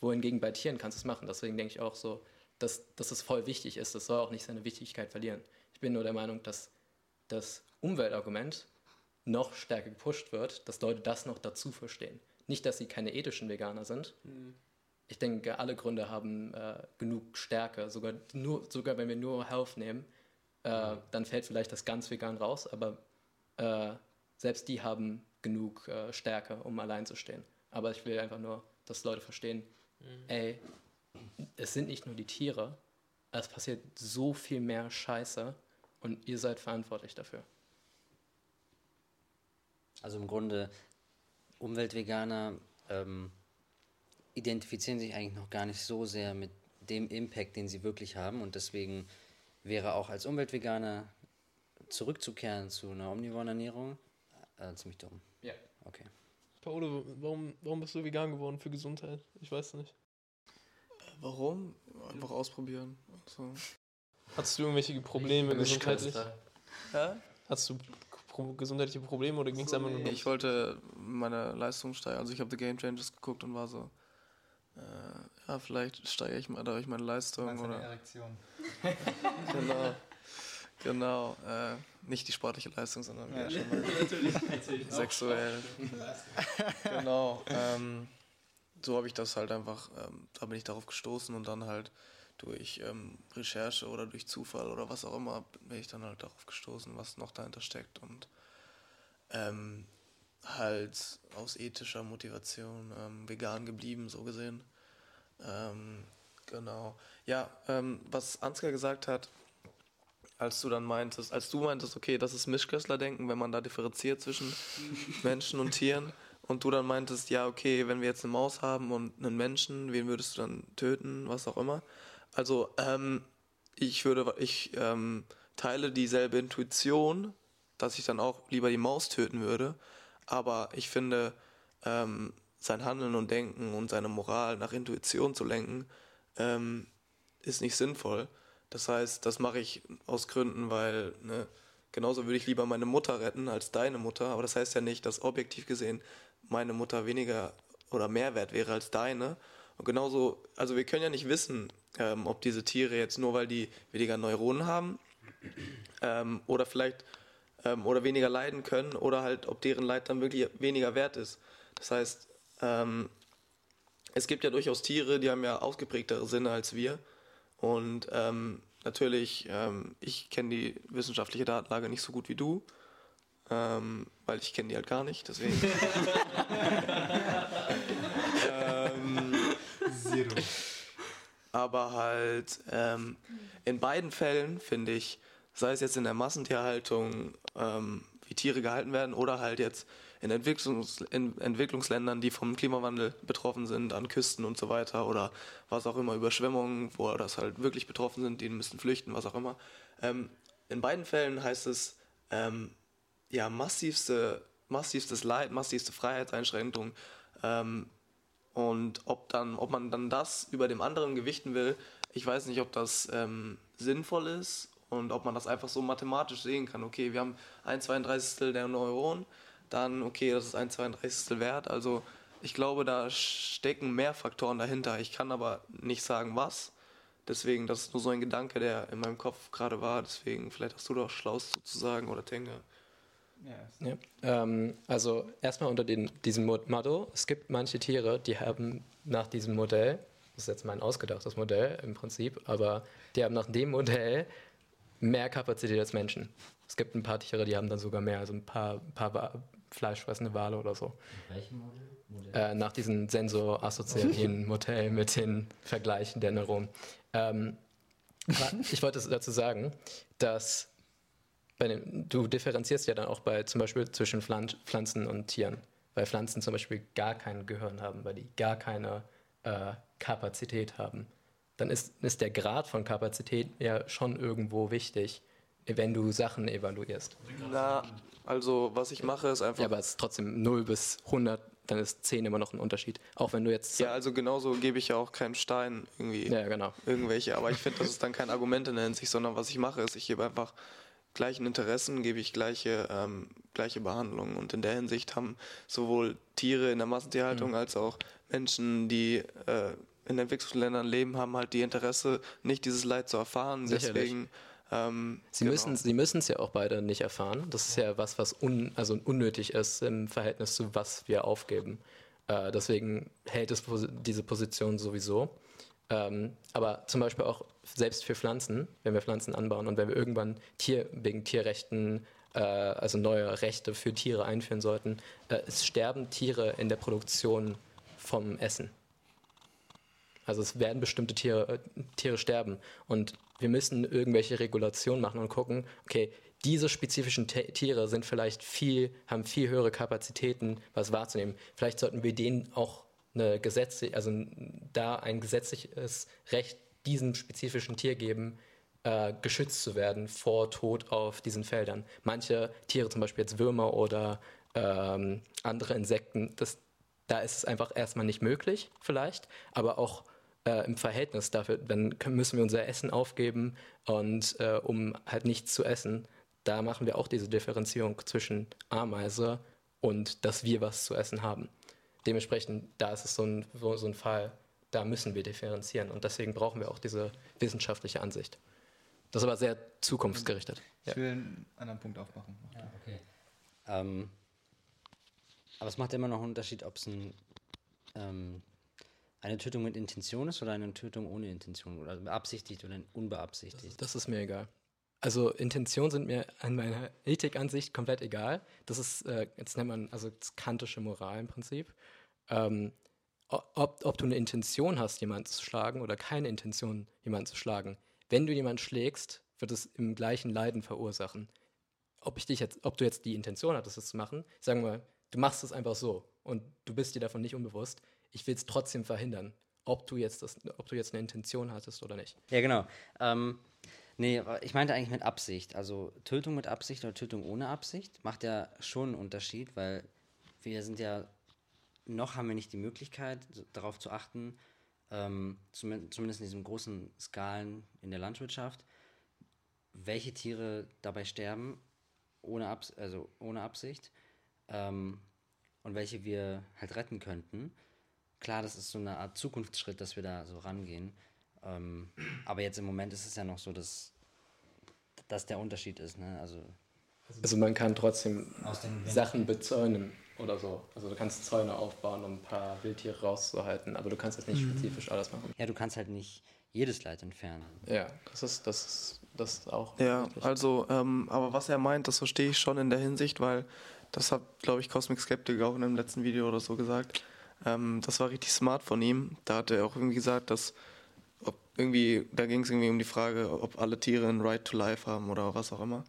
Wohingegen bei Tieren kannst du es machen. Deswegen denke ich auch so, dass, dass es voll wichtig ist. Das soll auch nicht seine Wichtigkeit verlieren. Ich bin nur der Meinung, dass das Umweltargument noch stärker gepusht wird, dass Leute das noch dazu verstehen. Nicht, dass sie keine ethischen Veganer sind. Mhm. Ich denke, alle Gründe haben äh, genug Stärke. Sogar, nur, sogar wenn wir nur Health nehmen, äh, dann fällt vielleicht das ganz vegan raus, aber äh, selbst die haben genug äh, Stärke, um allein zu stehen. Aber ich will einfach nur, dass Leute verstehen, mhm. ey, es sind nicht nur die Tiere, es passiert so viel mehr Scheiße und ihr seid verantwortlich dafür. Also im Grunde, Umweltveganer ähm, identifizieren sich eigentlich noch gar nicht so sehr mit dem Impact, den sie wirklich haben und deswegen wäre auch als Umweltveganer zurückzukehren zu einer omnivoren Ernährung äh, ziemlich dumm. Ja. Okay. Paolo, warum, warum bist du vegan geworden für Gesundheit? Ich weiß nicht. Warum? Einfach ausprobieren. So. Hattest du irgendwelche Probleme gesundheitlich? Ja? Hast du gesundheitliche Probleme oder ging es so, einfach nur nee, Ich wollte meine Leistung steigern. Also ich habe The Game Changers geguckt und war so, äh, ja, vielleicht steigere ich mal dadurch meine Leistung. Meinst oder Erektion. genau. Genau, äh, nicht die sportliche Leistung, sondern ja, schon mal sexuell. genau. Ähm, so habe ich das halt einfach, ähm, da bin ich darauf gestoßen und dann halt durch ähm, Recherche oder durch Zufall oder was auch immer bin ich dann halt darauf gestoßen, was noch dahinter steckt und ähm, halt aus ethischer Motivation ähm, vegan geblieben, so gesehen. Ähm, genau. Ja, ähm, was Ansgar gesagt hat, als du dann meintest, als du meintest, okay, das ist Mischköstler-Denken, wenn man da differenziert zwischen Menschen und Tieren. Und du dann meintest, ja, okay, wenn wir jetzt eine Maus haben und einen Menschen, wen würdest du dann töten, was auch immer. Also, ähm, ich würde, ich ähm, teile dieselbe Intuition, dass ich dann auch lieber die Maus töten würde. Aber ich finde, ähm, sein Handeln und Denken und seine Moral nach Intuition zu lenken, ähm, ist nicht sinnvoll. Das heißt, das mache ich aus Gründen, weil ne, genauso würde ich lieber meine Mutter retten als deine Mutter. Aber das heißt ja nicht, dass objektiv gesehen meine Mutter weniger oder mehr wert wäre als deine. Und genauso, also wir können ja nicht wissen, ähm, ob diese Tiere jetzt nur, weil die weniger Neuronen haben ähm, oder vielleicht ähm, oder weniger leiden können oder halt, ob deren Leid dann wirklich weniger wert ist. Das heißt, ähm, es gibt ja durchaus Tiere, die haben ja ausgeprägtere Sinne als wir. Und ähm, natürlich, ähm, ich kenne die wissenschaftliche Datenlage nicht so gut wie du, ähm, weil ich kenne die halt gar nicht, deswegen. ähm, Zero. Aber halt ähm, in beiden Fällen finde ich, sei es jetzt in der Massentierhaltung, ähm, wie Tiere gehalten werden, oder halt jetzt in, Entwicklungs in Entwicklungsländern, die vom Klimawandel betroffen sind, an Küsten und so weiter oder was auch immer, Überschwemmungen, wo das halt wirklich betroffen sind, die müssen flüchten, was auch immer. Ähm, in beiden Fällen heißt es ähm, ja massivste, massivstes Leid, massivste Freiheitseinschränkung. Ähm, und ob dann, ob man dann das über dem anderen gewichten will, ich weiß nicht, ob das ähm, sinnvoll ist und ob man das einfach so mathematisch sehen kann. Okay, wir haben ein 32. der Neuronen, dann okay, das ist ein 32. Wert. Also ich glaube, da stecken mehr Faktoren dahinter. Ich kann aber nicht sagen, was. Deswegen, das ist nur so ein Gedanke, der in meinem Kopf gerade war. Deswegen, vielleicht hast du doch Schlaus zu sagen oder Tenga. Ja, ähm, also erstmal unter den, diesem Motto, es gibt manche Tiere, die haben nach diesem Modell, das ist jetzt mein ausgedachtes Modell im Prinzip, aber die haben nach dem Modell mehr Kapazität als Menschen. Es gibt ein paar Tiere, die haben dann sogar mehr, also ein paar, paar fleischfressende Wale oder so. Welchem Modell? Modell? Äh, nach diesem sensorassoziativen Modell mit den Vergleichen der Neuronen. Ähm, ich wollte dazu sagen, dass den, du differenzierst ja dann auch bei zum Beispiel zwischen Pflan Pflanzen und Tieren, weil Pflanzen zum Beispiel gar kein Gehirn haben, weil die gar keine äh, Kapazität haben. Dann ist, ist der Grad von Kapazität ja schon irgendwo wichtig, wenn du Sachen evaluierst. Na, also was ich mache ist einfach. Ja, aber es ist trotzdem 0 bis 100, dann ist 10 immer noch ein Unterschied. Auch wenn du jetzt. Ja, also genauso gebe ich ja auch keinen Stein irgendwie. Ja, genau. Irgendwelche. Aber ich finde, das ist dann kein Argument in der Hinsicht, sondern was ich mache, ist, ich gebe einfach gleichen Interessen, gebe ich gleiche, ähm, gleiche Behandlung. Und in der Hinsicht haben sowohl Tiere in der Massentierhaltung Mhm. als auch Menschen, die äh, in Entwicklungsländern leben, haben halt die Interesse, nicht dieses Leid zu erfahren. Sicherlich. Deswegen. Ähm, Sie genau. müssen sie müssen es ja auch beide nicht erfahren. Das ist ja was, was un, also unnötig ist im Verhältnis zu was wir aufgeben. Äh, deswegen hält es diese Position sowieso. Ähm, aber zum Beispiel auch selbst für Pflanzen, wenn wir Pflanzen anbauen und wenn wir irgendwann Tier, wegen Tierrechten, äh, also neue Rechte für Tiere einführen sollten, äh, es sterben Tiere in der Produktion vom Essen. Also es werden bestimmte Tiere, äh, Tiere sterben. Und wir müssen irgendwelche Regulationen machen und gucken, okay, diese spezifischen Tiere sind vielleicht viel, haben viel höhere Kapazitäten, was wahrzunehmen. Vielleicht sollten wir denen auch eine Gesetze, also da ein gesetzliches Recht diesem spezifischen Tier geben, äh, geschützt zu werden vor Tod auf diesen Feldern. Manche Tiere, zum Beispiel jetzt Würmer oder ähm, andere Insekten, das, da ist es einfach erstmal nicht möglich, vielleicht, aber auch äh, im Verhältnis dafür, dann können, müssen wir unser Essen aufgeben und äh, um halt nichts zu essen, da machen wir auch diese Differenzierung zwischen Ameise und dass wir was zu essen haben. Dementsprechend, da ist es so ein, so so ein Fall, da müssen wir differenzieren und deswegen brauchen wir auch diese wissenschaftliche Ansicht. Das ist aber sehr zukunftsgerichtet. Ja. Ich will einen anderen Punkt aufmachen. Okay. Ähm, aber es macht immer noch einen Unterschied, ob es ein, ähm, eine Tötung mit Intention ist oder eine Tötung ohne Intention oder beabsichtigt oder unbeabsichtigt. Das ist mir egal. Also Intentionen sind mir an meiner Ethikansicht komplett egal. Das ist, äh, jetzt nennt man also das kantische Moral im Prinzip. Ähm, ob, ob du eine Intention hast, jemanden zu schlagen oder keine Intention, jemanden zu schlagen. Wenn du jemanden schlägst, wird es im gleichen Leiden verursachen. Ob, ich dich jetzt, ob du jetzt die Intention hattest, das zu machen, sagen wir mal, du machst es einfach so und du bist dir davon nicht unbewusst. Ich will es trotzdem verhindern, ob du, jetzt das, ob du jetzt eine Intention hattest oder nicht. Ja, genau. Ähm, nee, ich meinte eigentlich mit Absicht. Also Tötung mit Absicht oder Tötung ohne Absicht macht ja schon einen Unterschied, weil wir sind ja, noch haben wir nicht die Möglichkeit, darauf zu achten, ähm, zumin- zumindest in diesen großen Skalen in der Landwirtschaft, welche Tiere dabei sterben, ohne, Abs also ohne Absicht, ähm, und welche wir halt retten könnten. Klar, das ist so eine Art Zukunftsschritt, dass wir da so rangehen. Ähm, aber jetzt im Moment ist es ja noch so, dass, dass der Unterschied ist. Ne? Also Also man kann trotzdem Aus den Sachen bezäunen oder so. Also du kannst Zäune aufbauen, um ein paar Wildtiere rauszuhalten, aber du kannst jetzt nicht spezifisch alles machen. ja, du kannst halt nicht jedes Leid entfernen. Ja, das ist, das ist, das ist auch. Ja, richtig. also, ähm, aber was er meint, das verstehe ich schon in der Hinsicht, weil das hat, glaube ich, Cosmic Skeptic auch in einem letzten Video oder so gesagt. Ähm, das war richtig smart von ihm. Da hat er auch irgendwie gesagt, dass irgendwie, da ging es irgendwie um die Frage, ob alle Tiere ein Right to Life haben oder was auch immer.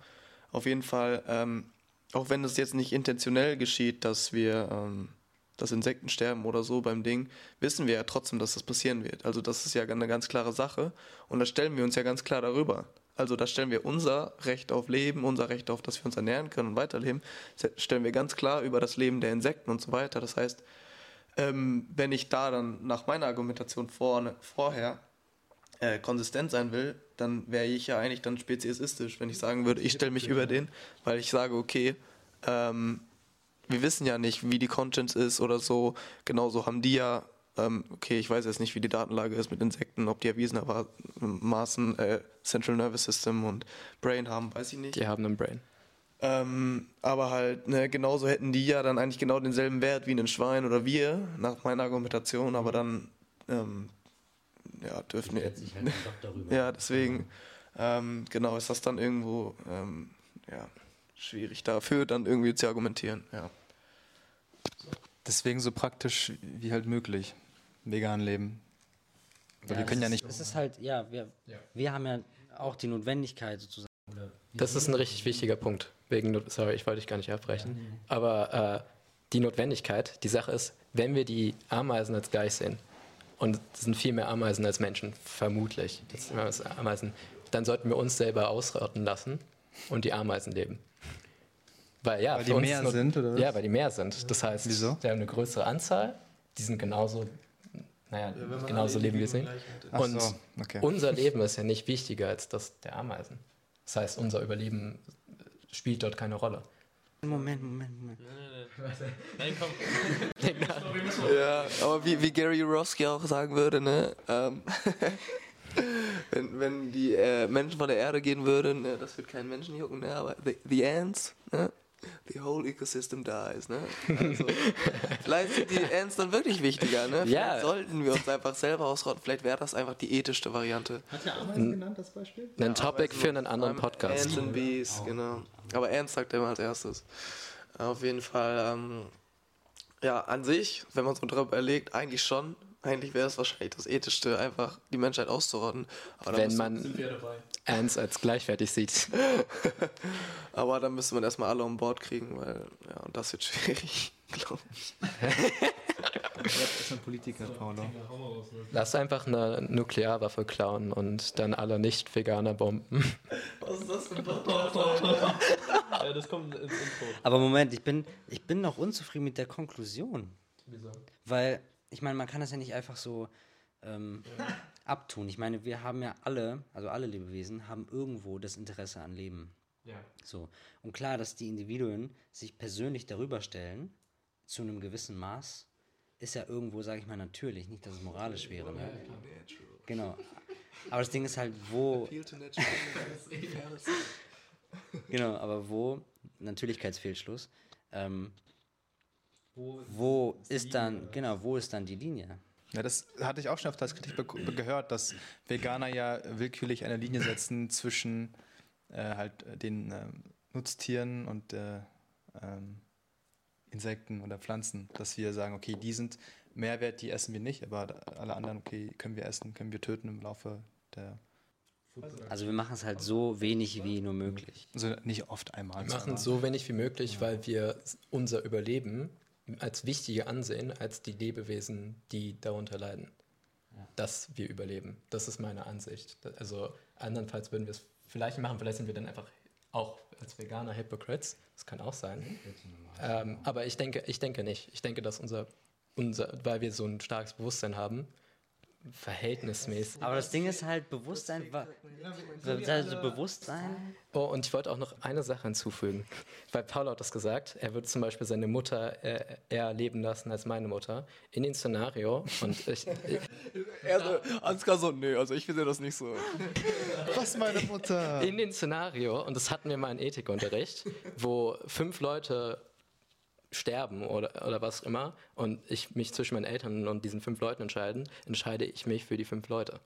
Auf jeden Fall, ähm, auch wenn es jetzt nicht intentionell geschieht, dass wir, ähm, dass Insekten sterben oder so beim Ding, wissen wir ja trotzdem, dass das passieren wird. Also das ist ja eine ganz klare Sache und da stellen wir uns ja ganz klar darüber. Also da stellen wir unser Recht auf Leben, unser Recht auf, dass wir uns ernähren können und weiterleben, stellen wir ganz klar über das Leben der Insekten und so weiter. Das heißt, ähm, wenn ich da dann nach meiner Argumentation vorne, vorher äh, konsistent sein will, dann wäre ich ja eigentlich dann speziesistisch, wenn ich sagen würde, ich stelle mich über den, weil ich sage, okay, ähm, wir wissen ja nicht, wie die Conscience ist oder so. Genauso haben die ja, ähm, okay, ich weiß jetzt nicht, wie die Datenlage ist mit Insekten, ob die erwiesenermaßen äh, Central Nervous System und Brain haben, weiß ich nicht. Die haben einen Brain. Ähm, aber halt, ne, genauso hätten die ja dann eigentlich genau denselben Wert wie ein Schwein oder wir, nach meiner Argumentation, aber dann, ähm, ja, dürfen wir. Halt dann doch darüber. Ja, deswegen, ähm, genau, ist das dann irgendwo, ähm, ja, schwierig dafür dann irgendwie zu argumentieren, ja. Deswegen so praktisch wie halt möglich. Vegan leben. Weil wir können ja es nicht. ist- Es ist halt, ja, wir, wir haben ja auch die Notwendigkeit sozusagen, Das ist ein richtig wichtiger Punkt. Wegen, sorry, ich wollte dich gar nicht abbrechen. Aber äh, die Notwendigkeit, die Sache ist, wenn wir die Ameisen als gleich sehen, und es sind viel mehr Ameisen als Menschen, vermutlich, das sind alles Ameisen, dann sollten wir uns selber ausrotten lassen und die Ameisen leben. Weil, ja, Weil die mehr Not- sind, oder was? Ja, weil die mehr sind. Das heißt, Wieso? wir haben eine größere Anzahl, die sind genauso, naja, genauso leben wir sehen. Ach Und so, okay. unser Leben ist ja nicht wichtiger als das der Ameisen. Das heißt, unser Überleben spielt dort keine Rolle. Moment, Moment, Moment. Nein, komm. Ja, aber wie, wie Gary Roski auch sagen würde, ne? Ähm, wenn, wenn die äh, Menschen von der Erde gehen würden, ne, das wird keinen Menschen jucken, ne? Aber the, the ants, ne? The whole ecosystem dies, ne? Also, vielleicht sind die Ants dann wirklich wichtiger, ne? Vielleicht Ja. sollten wir uns einfach selber ausrotten. Vielleicht wäre das einfach die ethischste Variante. Hat er Ameisen genannt, das Beispiel? Ein Topic für einen anderen Podcast. Ants and Bees, genau. Aber Ants sagt er immer als erstes. Auf jeden Fall, ähm, ja, an sich, wenn man drüber überlegt, eigentlich schon. Eigentlich wäre es wahrscheinlich das Ethischste, einfach die Menschheit auszurotten. Aber Wenn man Ants als gleichwertig sieht. aber dann müsste man erstmal alle on Board kriegen, weil, ja, und das wird schwierig, glaube ich. Das ist ein Politiker, Paulo. Lass einfach eine Nuklearwaffe klauen und dann alle Nicht-Veganer bomben. Was ist das für ein Ja, das kommt ins Intro. Aber Moment, ich bin, ich bin noch unzufrieden mit der Konklusion. Wieso? Weil, ich meine, man kann das ja nicht einfach so ähm, abtun. Ich meine, wir haben ja alle, also alle Lebewesen, haben irgendwo das Interesse an Leben. Ja. So. Und klar, dass die Individuen sich persönlich darüber stellen, zu einem gewissen Maß, ist ja irgendwo, sage ich mal, natürlich. Nicht, dass es moralisch wäre. Ne? Genau. Aber das Ding ist halt, wo, genau, aber wo, Natürlichkeitsfehlschluss, ähm, wo ist dann, genau, wo ist dann die Linie? Ja, das hatte ich auch schon öfter als Kritik gehört, dass Veganer ja willkürlich eine Linie setzen zwischen äh, halt äh, den ähm, Nutztieren und äh, ähm, Insekten oder Pflanzen, dass wir sagen, okay, die sind Mehrwert, die essen wir nicht, aber alle anderen, okay, können wir essen, können wir töten im Laufe der, Also wir machen es halt so wenig wie nur möglich. also nicht oft einmal. Wir machen so wenig wie möglich, weil wir unser Überleben als wichtiger ansehen als die Lebewesen, die darunter leiden. Dass wir überleben. Das ist meine Ansicht. Also andernfalls würden wir es vielleicht machen, vielleicht sind wir dann einfach auch als Veganer Hypocrites. Das kann auch sein. Ähm, aber ich denke, ich denke nicht. Ich denke, dass unser, unser, weil wir so ein starkes Bewusstsein haben, verhältnismäßig. Aber das Ding ist halt Bewusstsein, also Bewusstsein, Oh, und ich wollte auch noch eine Sache hinzufügen. Weil Paul hat das gesagt, er würde zum Beispiel seine Mutter äh, eher leben lassen als meine Mutter. In dem Szenario, und ich, ich, Er so, Ansgar so, nee, also ich finde das nicht so. Was, meine Mutter? in dem Szenario, und das hatten wir mal in Ethikunterricht, wo fünf Leute sterben oder, oder was immer und ich mich zwischen meinen Eltern und diesen fünf Leuten entscheiden, entscheide ich mich für die fünf Leute.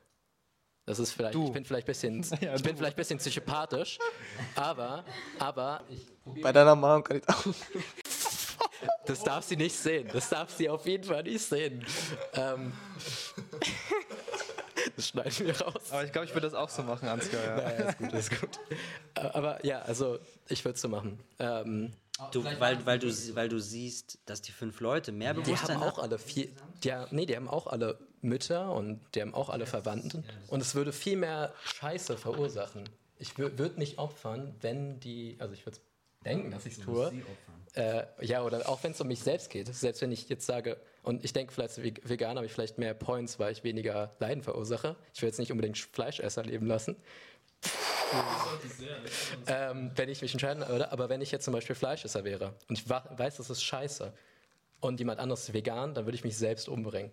Das ist vielleicht, ich bin vielleicht ein bisschen, Ja, ich bin du. vielleicht ein bisschen psychopathisch, aber, aber ich Bei deiner Mom kann ich auch. Das darf sie nicht sehen. Das darf sie auf jeden Fall nicht sehen. Ähm, das schneiden wir raus. Aber ich glaube, ich würde das auch so machen, Ansgar. Ja. Ja, ist gut, ist gut. Äh, Aber ja, also ich würde es so machen. Ähm, du, weil, weil, du, weil du siehst, dass die fünf Leute mehr die Bewusstsein haben auch alle vier, die, haben- nee, die haben auch alle Mütter und die haben auch alle Verwandten. Und es würde viel mehr Scheiße verursachen. Ich würde mich opfern, wenn die, also ich würde denken, dass ich es tue. Äh, ja, oder auch wenn es um mich selbst geht. Selbst wenn ich jetzt sage, und ich denke, vielleicht als Ve- Veganer habe ich vielleicht mehr Points, weil ich weniger Leiden verursache. Ich will jetzt nicht unbedingt Fleischesser leben lassen. Ähm, wenn ich mich entscheiden würde, aber wenn ich jetzt zum Beispiel Fleischesser wäre und ich weiß, das ist scheiße und jemand anderes ist vegan, dann würde ich mich selbst umbringen,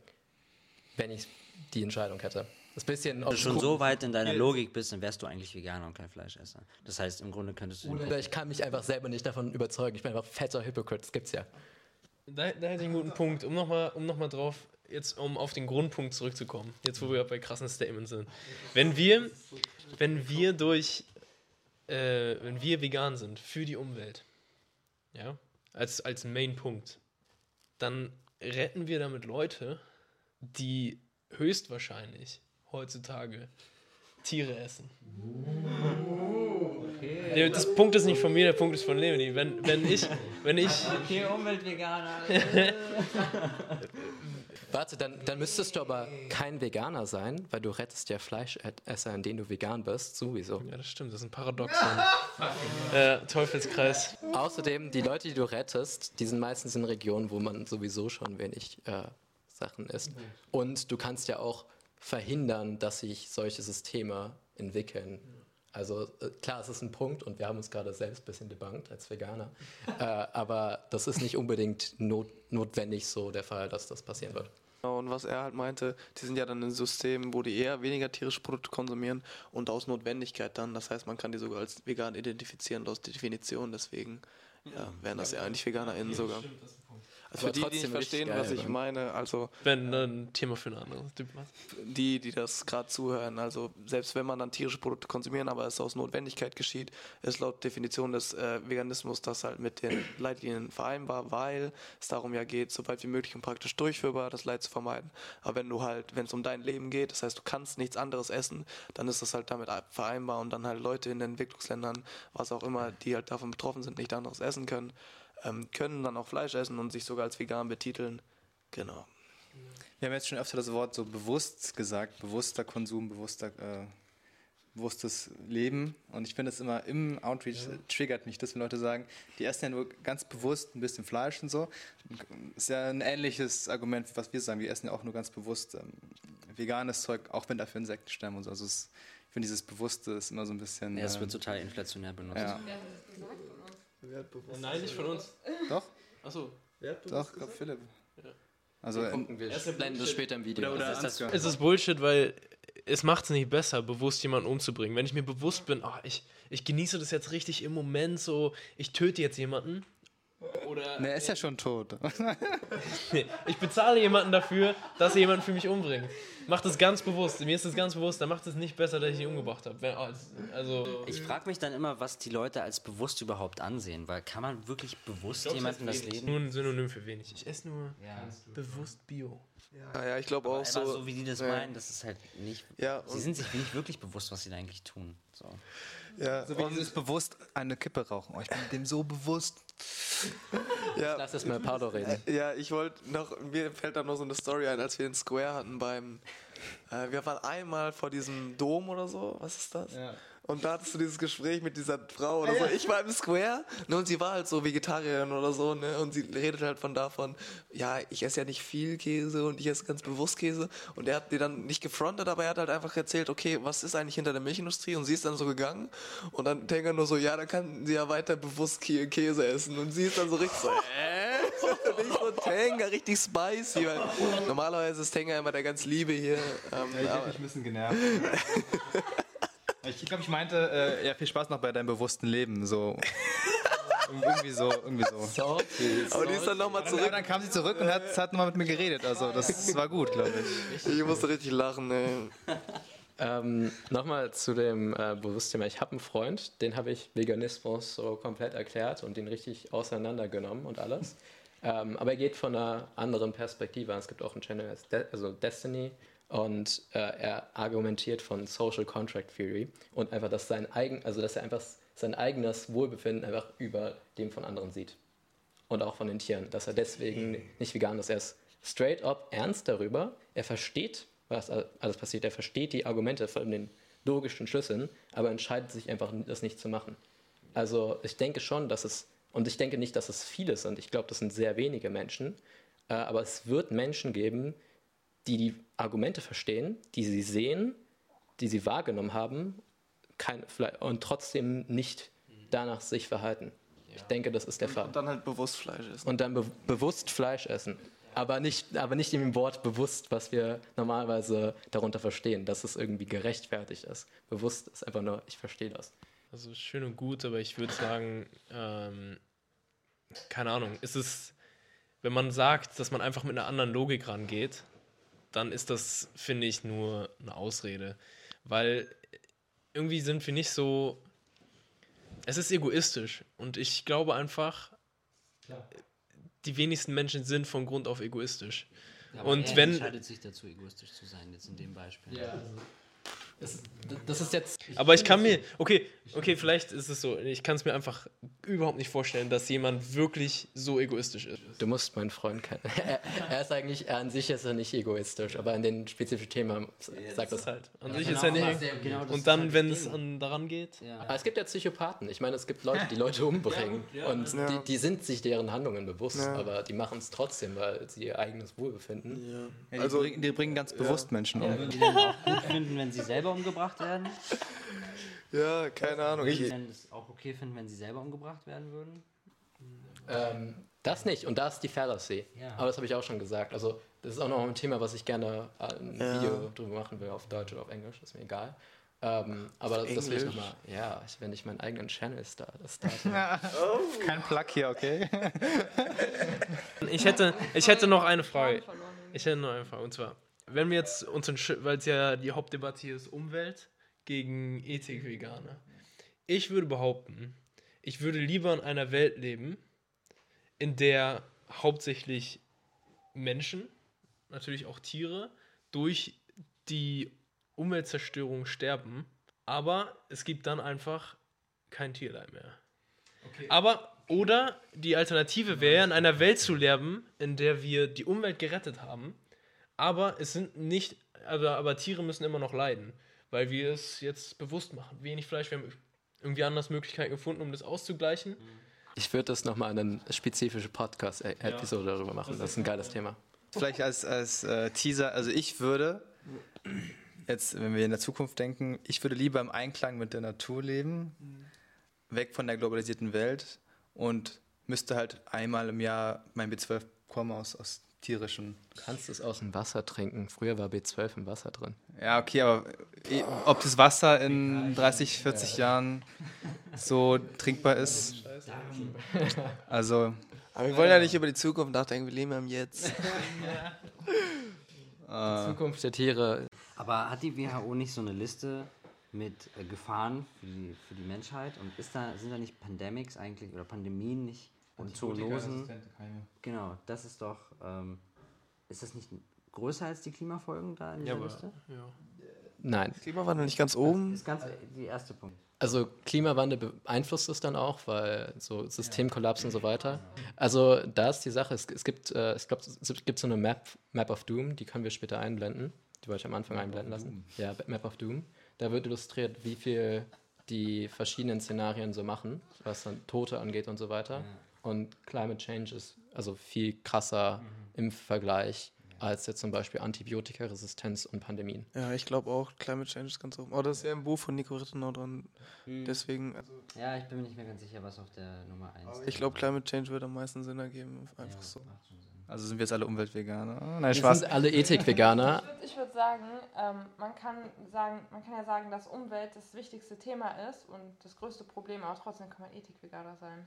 wenn ich die Entscheidung hätte. Das bisschen Wenn du schon so weit in deiner Logik bist, dann wärst du eigentlich Veganer und kein Fleischesser. Das heißt, im Grunde könntest du. Oder ich kann mich einfach selber nicht davon überzeugen. Ich bin einfach fetter Hypocrite, das gibt's ja. Da, da hätte ich einen guten Punkt, um nochmal um noch mal drauf, jetzt um auf den Grundpunkt zurückzukommen, jetzt wo wir bei krassen Statements sind. Wenn wir, wenn wir durch, äh, wenn wir vegan sind für die Umwelt, ja, als, als Main-Punkt, dann retten wir damit Leute, die höchstwahrscheinlich heutzutage Tiere essen. Nee, das Punkt ist nicht von mir, der Punkt ist von Leonie. Wenn, wenn ich, wenn ich, Okay, Umweltveganer. Warte, dann, dann müsstest du aber kein Veganer sein, weil du rettest ja Fleischesser, in denen du vegan bist, sowieso. ja, das stimmt, das ist ein Paradoxon. äh, Teufelskreis. Außerdem, die Leute, die du rettest, die sind meistens in Regionen, wo man sowieso schon wenig äh, Sachen isst. Und du kannst ja auch verhindern, dass sich solche Systeme entwickeln. Also äh, klar, es ist ein Punkt und wir haben uns gerade selbst ein bisschen debunked als Veganer. äh, aber das ist nicht unbedingt not notwendig so der Fall, dass das passieren wird. Genau, Und was er halt meinte, die sind ja dann in Systemen, wo die eher weniger tierische Produkte konsumieren und aus Notwendigkeit dann. Das heißt, man kann die sogar als vegan identifizieren, aus Definition. Deswegen ja, wären das ja eigentlich VeganerInnen sogar. Also für die, die nicht verstehen, was ich meine, also Wenn ein Thema für ein anderes. Thema. die, die das gerade zuhören, also selbst wenn man dann tierische Produkte konsumieren, aber es aus Notwendigkeit geschieht, ist laut Definition des äh, Veganismus das halt mit den Leitlinien vereinbar, weil es darum ja geht, so weit wie möglich und praktisch durchführbar das Leid zu vermeiden. Aber wenn du halt, wenn es um dein Leben geht, das heißt, du kannst nichts anderes essen, dann ist das halt damit vereinbar und dann halt Leute in den Entwicklungsländern, was auch immer, die halt davon betroffen sind, nicht anderes essen können, ähm, können dann auch Fleisch essen und sich sogar als vegan betiteln. Genau. Wir haben jetzt schon öfter das Wort so bewusst gesagt, bewusster Konsum, bewusster, äh, bewusstes Leben. Und ich finde es immer im Outreach äh, triggert mich, das, wenn Leute sagen, die essen ja nur ganz bewusst ein bisschen Fleisch und so. Ist ja ein ähnliches Argument, was wir sagen. Wir essen ja auch nur ganz bewusst ähm, veganes Zeug, auch wenn dafür Insekten sterben und so. Also es, ich finde dieses Bewusste ist immer so ein bisschen. Ja, es wird ähm, total inflationär benutzt. ja. Nein, nicht von uns. Doch, Achso. doch, glaub Philipp. Also in, Wir blenden das später im Video. oder ist das Ansgar. Es ist Bullshit, weil es macht es nicht besser, bewusst jemanden umzubringen. Wenn ich mir bewusst bin, oh, ich, ich genieße das jetzt richtig im Moment so, ich töte jetzt jemanden. Oder Ne, er ist ja schon tot. ich bezahle jemanden dafür, dass er jemanden für mich umbringt. Macht das ganz bewusst. Mir ist das ganz bewusst, dann macht es nicht besser, dass ich ihn umgebracht habe. Also, Ich frage mich dann immer, was die Leute als bewusst überhaupt ansehen, weil kann man wirklich bewusst jemandem das Leben. nur ein Synonym für wenig. Ich esse nur bewusst Bio. Ja, ja, ich glaube auch Aber so, so. wie die das ja. meinen, das ist halt nicht. Ja, sie sind sich nicht wirklich bewusst, was sie da eigentlich tun. So. Ja, So wie dieses bewusst eine Kippe rauchen. Oh, ich bin dem so bewusst. Ja, Lass es mal Paulo reden. Ja, ich wollte noch, mir fällt da noch so eine Story ein, als wir den Square hatten beim, äh, wir waren einmal vor diesem Dom oder so, was ist das? Ja. Und da hattest du dieses Gespräch mit dieser Frau oder so. Ich war im Square ne, und sie war halt so Vegetarierin oder so, ne? Und sie redet halt von davon, ja, ich esse ja nicht viel Käse und ich esse ganz bewusst Käse. Und er hat dir dann nicht gefrontet, aber er hat halt einfach erzählt, okay, was ist eigentlich hinter der Milchindustrie? Und sie ist dann so gegangen und dann denkt er nur so, ja, dann kann sie ja weiter bewusst Kä- Käse essen. Und sie ist dann so richtig so, äh? Und ich so, Tenga, richtig spicy, weil normalerweise ist Tenga immer der ganz Liebe hier. Ähm, Ja, ich habe mich ein bisschen genervt. ich glaube, ich meinte, äh, ja, viel Spaß noch bei deinem bewussten Leben. So. irgendwie so, irgendwie so. Salty. aber die ist dann nochmal Aber zurück. dann kam sie zurück und hat, hat nochmal mit mir geredet. Also das war gut, glaube ich. Ich musste richtig lachen, ey. Ähm, Nochmal zu dem äh, Bewusstthema. Ich habe einen Freund, den habe ich Veganismus so komplett erklärt und den richtig auseinandergenommen und alles. Ähm, aber er geht von einer anderen Perspektive an. Es gibt auch einen Channel, also Destiny, und äh, er argumentiert von Social Contract Theory und einfach, dass sein eigen, also dass er einfach sein eigenes Wohlbefinden einfach über dem von anderen sieht. Und auch von den Tieren. Dass er deswegen nicht vegan ist. Er ist straight up ernst darüber. Er versteht, was alles passiert. Er versteht die Argumente von den logischen Schlüsseln, aber entscheidet sich einfach, das nicht zu machen. Also ich denke schon, dass es, und ich denke nicht, dass es viele sind. Ich glaube, das sind sehr wenige Menschen. Äh, aber es wird Menschen geben, die die Argumente verstehen, die sie sehen, die sie wahrgenommen haben kein, und trotzdem nicht danach sich verhalten. Ich denke, das ist der Fall. Und dann halt bewusst Fleisch essen. Und dann be bewusst Fleisch essen. Aber nicht, aber nicht im Wort bewusst, was wir normalerweise darunter verstehen, dass es irgendwie gerechtfertigt ist. Bewusst ist einfach nur, ich verstehe das. Also schön und gut, aber ich würde sagen, ähm, keine Ahnung, ist es, wenn man sagt, dass man einfach mit einer anderen Logik rangeht, dann ist das, finde ich, nur eine Ausrede. Weil irgendwie sind wir nicht so. Es ist egoistisch. Und ich glaube einfach, die wenigsten Menschen sind von Grund auf egoistisch. Aber Und er wenn- entscheidet sich dazu, egoistisch zu sein, jetzt in dem Beispiel. Es, Das ist jetzt. Aber ich kann mir, okay, okay, vielleicht ist es so, ich kann es mir einfach überhaupt nicht vorstellen, dass jemand wirklich so egoistisch ist. Du musst meinen Freund kennen. Er, er ist eigentlich, er an sich ist er nicht egoistisch, aber in den spezifischen Themen sagt das halt. An sich ist er nicht. Genau, das Und dann, halt wenn es an, daran geht, Ja. Aber es gibt ja Psychopathen. Ich meine, es gibt Leute, die Leute umbringen. Und Ja. die, die sind sich deren Handlungen bewusst, Ja. aber die machen es trotzdem, weil sie ihr eigenes Wohlbefinden. Ja. Ja, die, Also- bringen, die bringen ganz bewusst Menschen um. Die auch gut finden, wenn sie selber umgebracht werden? Ja, keine Ahnung. Ich, denn es auch okay finden, wenn sie selber umgebracht werden würden? Ähm, das nicht. Und da ist die Fallacy. Ja. Aber das habe ich auch schon gesagt. Also, das ist auch noch ein Thema, was ich gerne äh, ein Ja. Video drüber machen will, auf Deutsch oder auf Englisch, ist mir egal. Ähm, aber das, das will ich nochmal. Ja, ich, wenn ich meinen eigenen Channel starte. starte. Kein Plug hier, okay? ich hätte, ich hätte noch eine Frage. Ich hätte noch eine Frage. Und zwar, wenn wir jetzt uns, weil es ja die Hauptdebatte hier ist, Umwelt gegen Ethik, Veganer. Ich würde behaupten, ich würde lieber in einer Welt leben, in der hauptsächlich Menschen, natürlich auch Tiere, durch die Umweltzerstörung sterben, aber es gibt dann einfach kein Tierleid mehr. Aber, oder die Alternative wäre, in einer Welt zu leben, in der wir die Umwelt gerettet haben, aber es sind nicht, aber, aber Tiere müssen immer noch leiden, weil wir es jetzt bewusst machen. Wenig Fleisch, wir haben irgendwie anders Möglichkeiten gefunden, um das auszugleichen. Ich würde das nochmal in eine spezifische Podcast-Episode darüber machen. Das ist ein geiles Thema. Vielleicht als, als äh, Teaser, also ich würde, jetzt, wenn wir in der Zukunft denken, ich würde lieber im Einklang mit der Natur leben, weg von der globalisierten Welt und müsste halt einmal im Jahr mein B12 kommen aus, aus tierischen. Du kannst es aus dem Wasser trinken. Früher war B12 im Wasser drin. Ja, okay, aber eh, ob das Wasser in 30, 40 Jahren so trinkbar ist, also aber wir wollen ja nicht über die Zukunft nachdenken, wir leben ja im Jetzt. äh, Zukunft der Tiere. Aber hat die WHO nicht so eine Liste mit äh, Gefahren für die, für die Menschheit? Und ist da, sind da nicht Pandemics eigentlich oder Pandemien nicht und Zoonosen? Genau, das ist doch. Ähm, ist das nicht größer als die Klimafolgen da in dieser Liste? ja. Nein. Klimawandel nicht ganz oben. Das ist ganz die erste Punkt. Also Klimawandel beeinflusst es dann auch, weil so Systemkollaps und so weiter. Also da ist die Sache, es, es gibt, äh, ich glaube, es gibt so eine Map, Map of Doom, die können wir später einblenden. Die wollte ich am Anfang einblenden lassen. Ja, Map of Doom. Da wird illustriert, wie viel die verschiedenen Szenarien so machen, was dann Tote angeht und so weiter. Und Climate Change ist also viel krasser im Vergleich als jetzt zum Beispiel Antibiotikaresistenz und Pandemien. Ja, ich glaube auch, Climate Change ist ganz oben. Aber das ist ja im Buch von Nico Rittenau dran. Deswegen, also, Ja, ich bin mir nicht mehr ganz sicher, was auf der Nummer 1 ich glaube, Climate Change wird am meisten Sinn ergeben. Einfach so. also sind wir jetzt alle Umweltveganer. Nein, Wir Spaß. sind alle Ethik-Veganer. Ich würd- würde sagen, ähm, man, kann sagen, man kann ja sagen, dass Umwelt das wichtigste Thema ist und das größte Problem, aber trotzdem kann man Ethik-Veganer sein.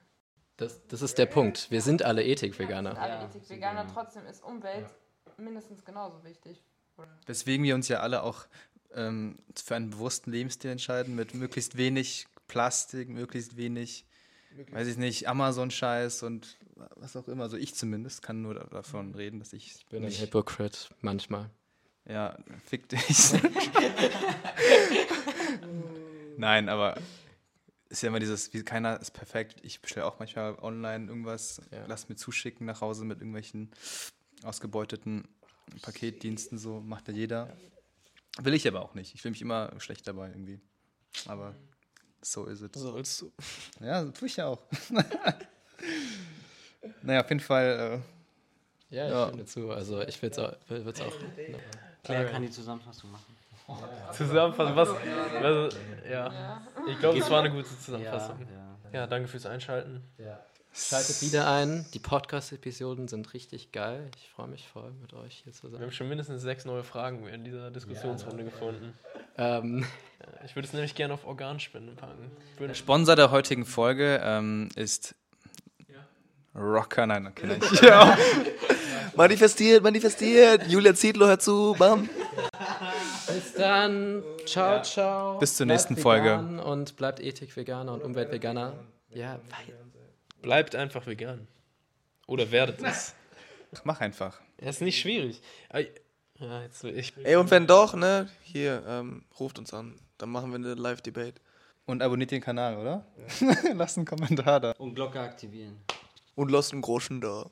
Das, das ist der Punkt. Wir sind alle Wir sind Ethik-Veganer. alle Ja, Ethik-Veganer, sind trotzdem ist Umwelt mindestens genauso wichtig. Weswegen wir uns ja alle auch ähm, für einen bewussten Lebensstil entscheiden, mit möglichst wenig Plastik, möglichst wenig, weiß ich nicht, Amazon-Scheiß und was auch immer. Also ich zumindest kann nur da- davon reden, dass ich, Ich bin ein Hypocrite manchmal. ja, fick dich. Nein, aber ist ja immer dieses, wie keiner ist perfekt. Ich bestelle auch manchmal online irgendwas, Ja. lass mir zuschicken nach Hause mit irgendwelchen ausgebeuteten Paketdiensten, so macht ja jeder. Will ich aber auch nicht. Ich fühle mich immer schlecht dabei irgendwie. Aber so ist es. Sollst du. Ja, tue ich ja auch. naja, auf jeden Fall. Ja, ich Ja. stimme dazu. Also ich will es auch. Will's auch Claire kann die Zusammenfassung machen. Zusammenfassung, was, was ja. Ich glaube, es war eine gute Ja, Zusammenfassung. ja. Ja, danke fürs Einschalten. Schaltet wieder ein. Die Podcast-Episoden sind richtig geil. Ich freue mich voll, mit euch hier zu Wir haben schon mindestens sechs neue Fragen in dieser Diskussionsrunde gefunden. Ähm, Ja, Ich würde es nämlich gerne auf Organspende packen. Würde Sponsor der heutigen Folge ähm, ist Rocker. Nein, okay, nicht. ja. Manifestiert, manifestiert. Julia Ziedler hört zu. Bam. bis dann. Ciao, ciao. Bis zur Bleibt nächsten Folge. Und bleibt Ethik-Veganer und Umwelt-Veganer. Ja, weil. Bleibt einfach vegan. Oder werdet es. Mach einfach. Ja, ist nicht schwierig. Ja, jetzt, ich, Ey, und wenn doch, ne, hier, ähm, ruft uns an. Dann machen wir eine Live-Debate. Und abonniert den Kanal, oder? Lasst einen Kommentar da. Und Glocke aktivieren. Und lasst einen Groschen da.